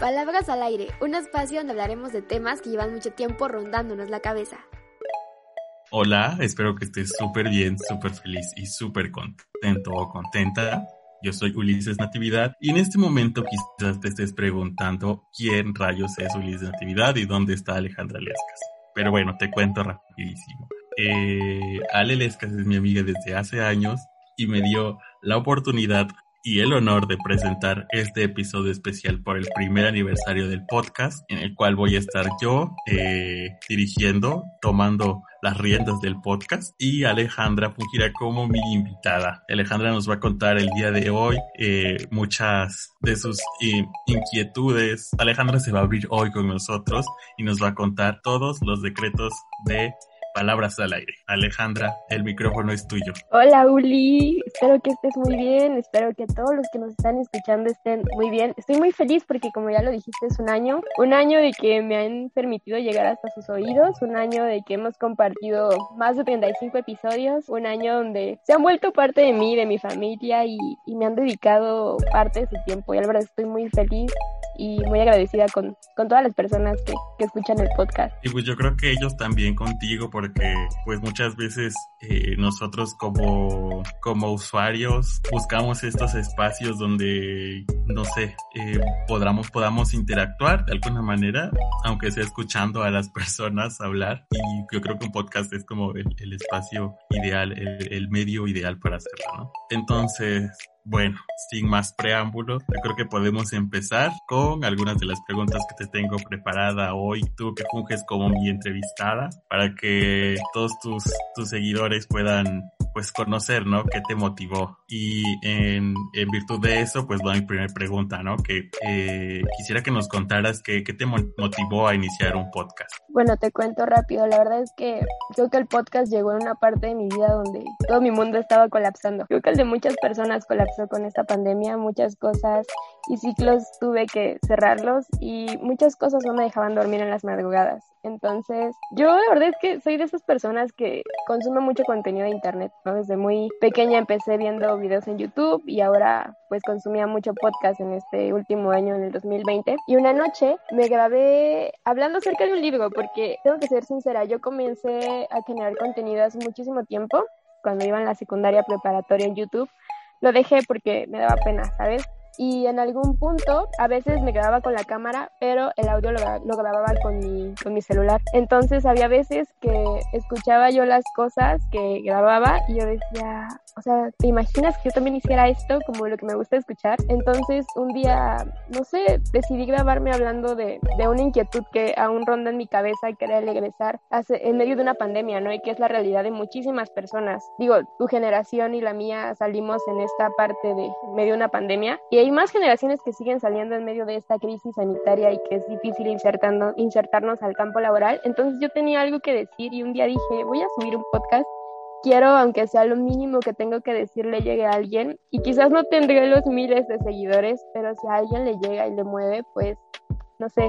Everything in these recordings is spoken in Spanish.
Palabras al aire, un espacio donde hablaremos de temas que llevan mucho tiempo rondándonos la cabeza. Hola, espero que estés súper bien, súper feliz y súper contento o contenta. Yo soy Ulises Natividad y en este momento quizás te estés preguntando quién rayos es Ulises Natividad y dónde está Alejandra Lescas. Pero bueno, te cuento rapidísimo. Eh, Ale Lescas es mi amiga desde hace años y me dio la oportunidad y el honor de presentar este episodio especial por el primer aniversario del podcast, en el cual voy a estar yo eh, dirigiendo, tomando las riendas del podcast y Alejandra fungirá como mi invitada. Alejandra nos va a contar el día de hoy eh, muchas de sus eh, inquietudes. Alejandra se va a abrir hoy con nosotros y nos va a contar todos los decretos de palabras al aire. Alejandra, el micrófono es tuyo. Hola Uli, espero que estés muy bien, espero que todos los que nos están escuchando estén muy bien. Estoy muy feliz porque como ya lo dijiste es un año, un año de que me han permitido llegar hasta sus oídos, un año de que hemos compartido más de 35 episodios, un año donde se han vuelto parte de mí, de mi familia y, y me han dedicado parte de su tiempo. Y la verdad estoy muy feliz y muy agradecida con, con todas las personas que, que, escuchan el podcast. Y pues yo creo que ellos también contigo porque pues muchas veces eh, nosotros como, como usuarios buscamos estos espacios donde, no sé, eh, podamos, podamos interactuar de alguna manera, aunque sea escuchando a las personas hablar. Y yo creo que un podcast es como el, espacio ideal, el, el medio ideal para hacerlo, ¿no? Entonces, bueno, sin más preámbulos, yo creo que podemos empezar con algunas de las preguntas que te tengo preparada hoy, tú que funges como mi entrevistada, para que todos tus, tus seguidores puedan pues conocer, ¿no? ¿Qué te motivó? Y en, virtud de eso, pues va mi primera pregunta, ¿no? Que eh, quisiera que nos contaras qué, qué te motivó a iniciar un podcast. Bueno, te cuento rápido. La verdad es que creo que el podcast llegó en una parte de mi vida donde todo mi mundo estaba colapsando. Creo que el de muchas personas colapsó con esta pandemia. Muchas cosas y ciclos tuve que cerrarlos y muchas cosas no me dejaban dormir en las madrugadas. Entonces, yo la verdad es que soy de esas personas que consume mucho contenido de internet, ¿no? Desde muy pequeña empecé viendo videos en YouTube y ahora pues consumía mucho podcast en este último año, en el 2020. Y una noche me grabé hablando acerca de un libro, porque tengo que ser sincera, yo comencé a generar contenido hace muchísimo tiempo, cuando iba en la secundaria preparatoria en YouTube. Lo dejé porque me daba pena, ¿sabes? Y en algún punto a veces me grababa con la cámara, pero el audio lo, lo, grababa con mi, con mi celular. Entonces había veces que escuchaba yo las cosas que grababa y yo decía, o sea, ¿te imaginas que yo también hiciera esto como lo que me gusta escuchar? Entonces un día, no sé, decidí grabarme hablando de, de una inquietud que aún ronda en mi cabeza y quería regresar hace, en medio de una pandemia, ¿no? Y que es la realidad de muchísimas personas. Digo, tu generación y la mía salimos en esta parte de medio de una pandemia y hay más generaciones que siguen saliendo en medio de esta crisis sanitaria y que es difícil insertando, insertarnos al campo laboral. Entonces yo tenía algo que decir y un día dije, voy a subir un podcast. Quiero, aunque sea lo mínimo que tengo que decirle, llegue a alguien. Y quizás no tendré los miles de seguidores, pero si a alguien le llega y le mueve, pues, no sé,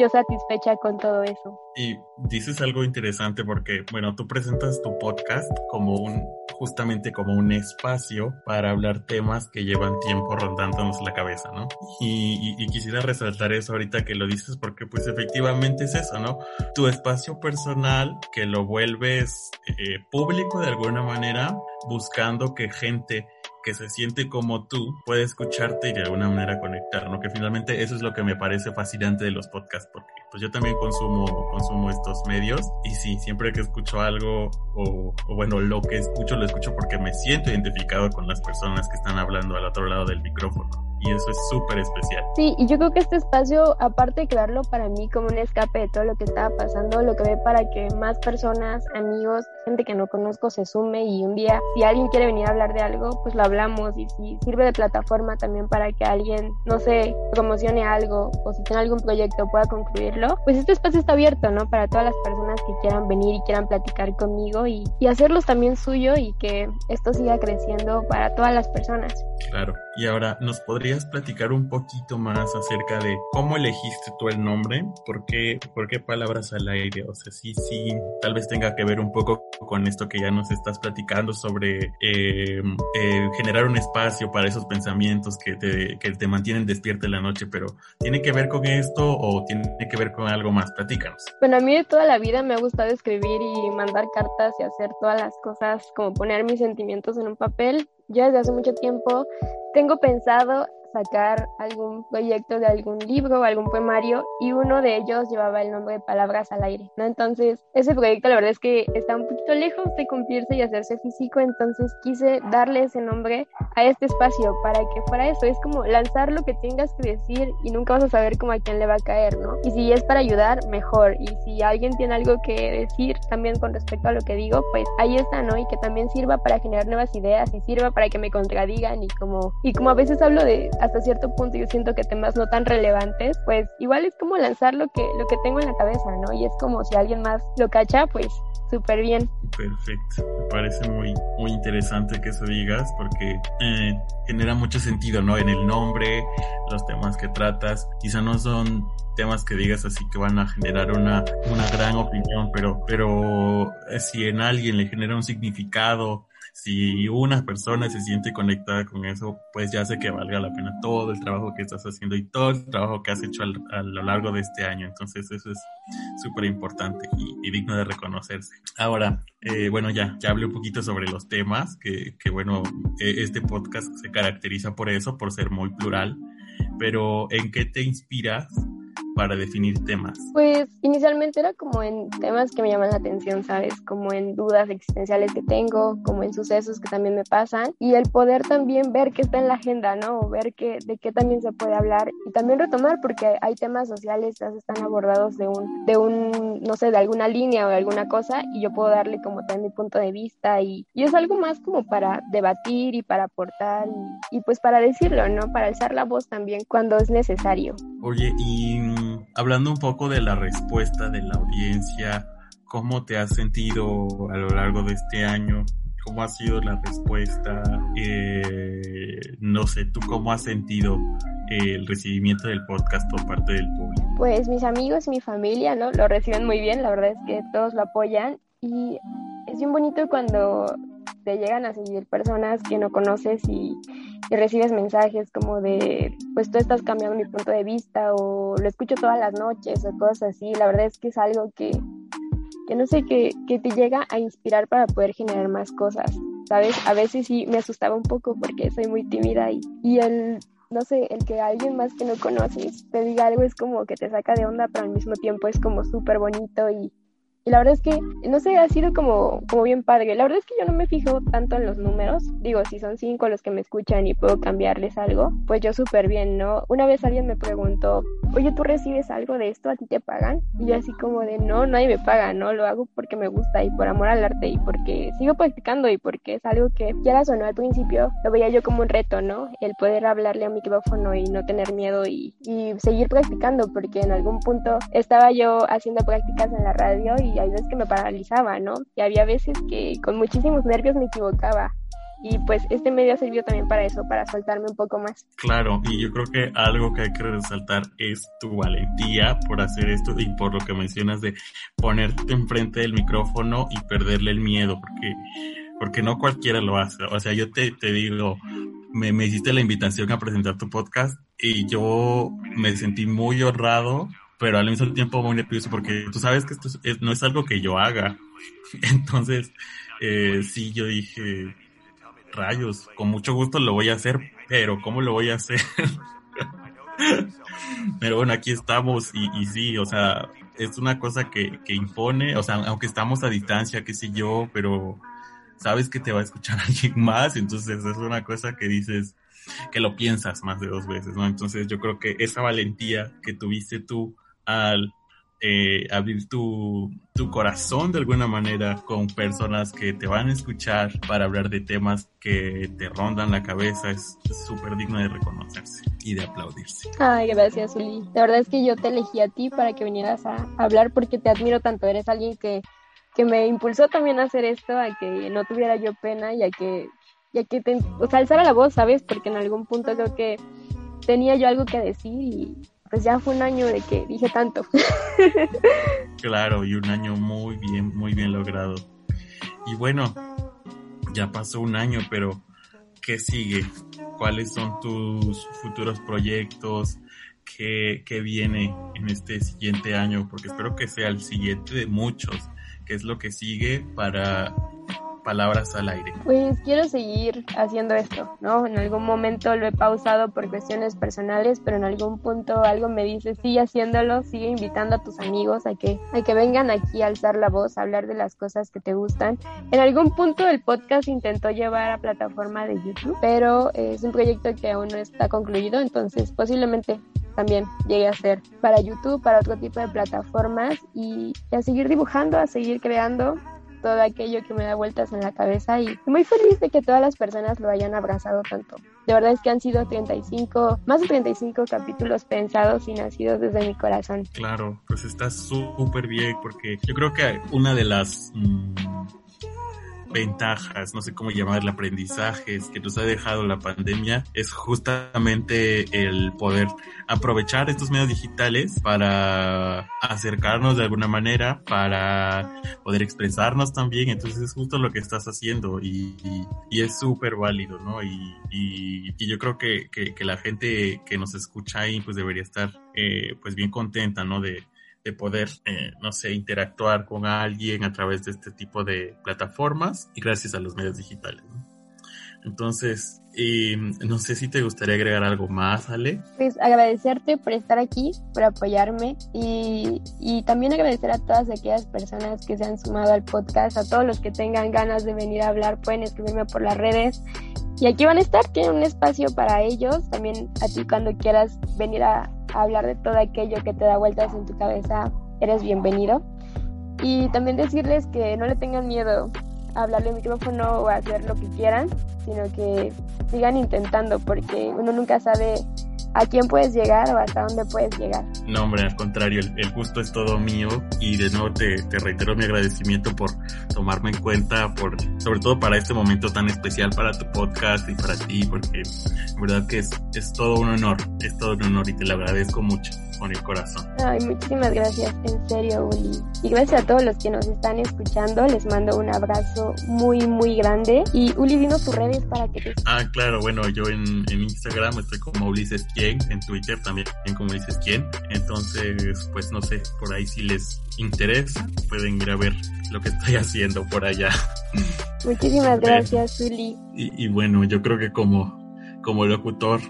yo satisfecha con todo eso. Y dices algo interesante porque, bueno, tú presentas tu podcast como un, justamente como un espacio para hablar temas que llevan tiempo rondándonos la cabeza, ¿no? Y, quisiera resaltar eso ahorita que lo dices porque pues efectivamente es eso, ¿no? Tu espacio personal que lo vuelves eh, público de alguna manera buscando que gente que se siente como tú puede escucharte y de alguna manera conectar, ¿no? Que finalmente eso es lo que me parece fascinante de los podcasts, porque pues yo también consumo, consumo estos medios y sí, siempre que escucho algo o, o bueno, lo que escucho lo escucho porque me siento identificado con las personas que están hablando al otro lado del micrófono y eso es súper especial. Sí, y yo creo que este espacio, aparte de crearlo para mí como un escape de todo lo que estaba pasando, lo ve para que más personas, amigos, gente que no conozco se sume y un día, si alguien quiere venir a hablar de algo, pues lo hablamos y si sirve de plataforma también para que alguien, no sé, promocione algo o si tiene algún proyecto pueda concluirlo, pues este espacio está abierto, ¿no? Para todas las personas que quieran venir y quieran platicar conmigo y, y hacerlos también suyo y que esto siga creciendo para todas las personas. Claro. Y ahora, ¿nos podrías platicar un poquito más acerca de cómo elegiste tú el nombre? ¿Por qué, por qué palabras al aire? O sea, sí, sí, tal vez tenga que ver un poco con esto que ya nos estás platicando sobre eh, eh, generar un espacio para esos pensamientos que te, que te mantienen despierto en la noche, pero ¿tiene que ver con esto o tiene que ver con algo más? Platícanos. Bueno, a mí de toda la vida me ha gustado escribir y mandar cartas y hacer todas las cosas, como poner mis sentimientos en un papel. Yo desde hace mucho tiempo tengo pensado sacar algún proyecto de algún libro o algún poemario y uno de ellos llevaba el nombre de Palabras al aire, ¿no? Entonces, ese proyecto la verdad es que está un poquito lejos de cumplirse y hacerse físico, entonces quise darle ese nombre a este espacio para que fuera eso, es como lanzar lo que tengas que decir y nunca vas a saber cómo a quién le va a caer, ¿no? Y si es para ayudar, mejor, y si alguien tiene algo que decir también con respecto a lo que digo, pues ahí está, ¿no? Y que también sirva para generar nuevas ideas y sirva para que me contradigan y como, y como a veces hablo de hasta cierto punto yo siento que temas no tan relevantes, pues igual es como lanzar lo que, lo que tengo en la cabeza, ¿no? Y es como si alguien más lo cacha, pues súper bien. Perfecto, me parece muy, muy interesante que eso digas porque eh, genera mucho sentido, ¿no? En el nombre, los temas que tratas, quizá no son temas que digas así que van a generar una, una gran opinión, pero, pero eh, si en alguien le genera un significado, si una persona se siente conectada con eso, pues ya sé que valga la pena todo el trabajo que estás haciendo y todo el trabajo que has hecho a lo largo de este año. Entonces eso es súper importante y, digno de reconocerse. Ahora, eh, bueno, ya, ya hablé un poquito sobre los temas, que, que bueno, e, este podcast se caracteriza por eso, por ser muy plural, pero ¿en qué te inspiras para definir temas? Pues inicialmente era como en temas que me llaman la atención, ¿sabes? Como en dudas existenciales que tengo, como en sucesos que también me pasan y el poder también ver qué está en la agenda, ¿no? O ver qué, de qué también se puede hablar y también retomar porque hay temas sociales que están abordados de un, de un, no sé, de alguna línea o de alguna cosa y yo puedo darle como también mi punto de vista y, y es algo más como para debatir y para aportar y, y pues para decirlo, ¿no? Para alzar la voz también cuando es necesario. Oye, y hablando un poco de la respuesta de la audiencia, ¿cómo te has sentido a lo largo de este año? ¿Cómo ha sido la respuesta? Eh, no sé, ¿tú cómo has sentido el recibimiento del podcast por parte del público? Pues mis amigos mi familia, ¿no? Lo reciben muy bien, la verdad es que todos lo apoyan y es bien bonito cuando te llegan a seguir personas que no conoces y, recibes mensajes como de, pues tú estás cambiando mi punto de vista o lo escucho todas las noches o cosas así. La verdad es que es algo que, que no sé, que, que te llega a inspirar para poder generar más cosas, ¿sabes? A veces sí me asustaba un poco porque soy muy tímida y, y el no sé, el que alguien más que no conoces te diga algo es como que te saca de onda, pero al mismo tiempo es como súper bonito y, y la verdad es que, no sé, ha sido como, como bien padre. La verdad es que yo no me fijo tanto en los números. Digo, si son cinco los que me escuchan y puedo cambiarles algo, pues yo súper bien, ¿no? Una vez alguien me preguntó, oye, ¿tú recibes algo de esto? ¿A ti te pagan? Y yo así como de, no, nadie me paga, ¿no? Lo hago porque me gusta y por amor al arte y porque sigo practicando y porque es algo que, ya o no, al principio lo veía yo como un reto, ¿no? El poder hablarle a un micrófono y no tener miedo y, y seguir practicando porque en algún punto estaba yo haciendo prácticas en la radio y hay veces que me paralizaba, ¿no? Y había veces que con muchísimos nervios me equivocaba. Y pues este medio sirvió también para eso, para soltarme un poco más. Claro, y yo creo que algo que hay que resaltar es tu valentía por hacer esto y por lo que mencionas de ponerte enfrente del micrófono y perderle el miedo, porque, porque no cualquiera lo hace. O sea, yo te, te digo, me, me hiciste la invitación a presentar tu podcast y yo me sentí muy honrado pero al mismo tiempo muy nervioso porque tú sabes que esto no es algo que yo haga. Entonces, eh, sí, yo dije, rayos, con mucho gusto lo voy a hacer, pero ¿cómo lo voy a hacer? pero bueno, aquí estamos y, y, sí, o sea, es una cosa que, que impone, o sea, aunque estamos a distancia, qué sé yo, pero sabes que te va a escuchar alguien más, entonces es una cosa que dices, que lo piensas más de dos veces, ¿no? Entonces yo creo que esa valentía que tuviste tú al eh, abrir tu, tu, corazón de alguna manera con personas que te van a escuchar para hablar de temas que te rondan la cabeza es súper digno de reconocerse y de aplaudirse. Ay, gracias, Uli. La verdad es que yo te elegí a ti para que vinieras a hablar porque te admiro tanto. Eres alguien que, que me impulsó también a hacer esto, a que no tuviera yo pena y a que ya que te, alzara la voz, ¿sabes? Porque en algún punto creo que tenía yo algo que decir y pues ya fue un año de que dije tanto. claro, y un año muy bien, muy bien logrado. Y bueno, ya pasó un año, pero ¿qué sigue? ¿Cuáles son tus futuros proyectos? ¿Qué, qué viene en este siguiente año? Porque espero que sea el siguiente de muchos. ¿Qué es lo que sigue para palabras al aire? Pues quiero seguir haciendo esto, ¿no? En algún momento lo he pausado por cuestiones personales, pero en algún punto algo me dice, sigue haciéndolo, sigue invitando a tus amigos a que, a que vengan aquí a alzar la voz, a hablar de las cosas que te gustan. En algún punto el podcast intentó llevar a plataforma de YouTube, pero es un proyecto que aún no está concluido, entonces posiblemente también llegue a ser para YouTube, para otro tipo de plataformas y a seguir dibujando, a seguir creando todo aquello que me da vueltas en la cabeza y muy feliz de que todas las personas lo hayan abrazado tanto. De verdad es que han sido 35, más de 35 capítulos pensados y nacidos desde mi corazón. Claro, pues está súper bien porque yo creo que una de las... Mm, ventajas, no sé cómo llamarle, aprendizajes que nos ha dejado la pandemia es justamente el poder aprovechar estos medios digitales para acercarnos de alguna manera, para poder expresarnos también. Entonces es justo lo que estás haciendo y, es súper válido, ¿no? Y, y, yo creo que, que, que, la gente que nos escucha ahí pues debería estar eh, pues bien contenta, ¿no? De, de poder, eh, no sé, interactuar con alguien a través de este tipo de plataformas y gracias a los medios digitales. Entonces, no sé si te gustaría agregar algo más, Ale. Pues agradecerte por estar aquí, por apoyarme y, y, también agradecer a todas aquellas personas que se han sumado al podcast, a todos los que tengan ganas de venir a hablar, pueden escribirme por las redes. Y aquí van a estar, tienen un espacio para ellos, también a ti cuando quieras venir a, hablar de todo aquello que te da vueltas en tu cabeza, eres bienvenido. Y también decirles que no le tengan miedo a hablarle al micrófono o a hacer lo que quieran, sino que sigan intentando porque uno nunca sabe a quién puedes llegar o hasta dónde puedes llegar. No, hombre, al contrario, el, gusto es todo mío y de nuevo te, te, reitero mi agradecimiento por tomarme en cuenta, por sobre todo para este momento tan especial para tu podcast y para ti, porque en verdad que es, es todo un honor, es todo un honor y te lo agradezco mucho con el corazón. Ay, muchísimas gracias, en serio, Uli. Y gracias a todos los que nos están escuchando, les mando un abrazo muy, muy grande. Y Uli, dinos tus redes para que te... Ah, claro, bueno, yo en, en Instagram estoy como Ulises Quien, en Twitter también como Ulises Quien. Entonces, pues no sé, por ahí si les interesa, pueden ir a ver lo que estoy haciendo por allá. Muchísimas gracias, Uli. Y, y bueno, yo creo que como, como locutor,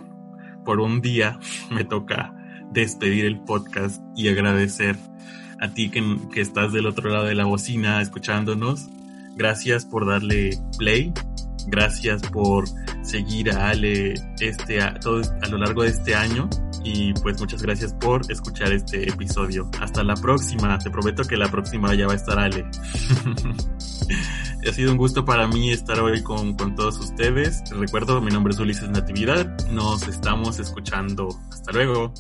por un día me toca despedir el podcast y agradecer a ti que, que, estás del otro lado de la bocina escuchándonos. Gracias por darle play. Gracias por seguir a Ale este, a, todo, a lo largo de este año. Y pues muchas gracias por escuchar este episodio. Hasta la próxima. Te prometo que la próxima ya va a estar Ale. ha sido un gusto para mí estar hoy con, con todos ustedes. recuerdo, mi nombre es Ulises Natividad. Nos estamos escuchando. Hasta luego.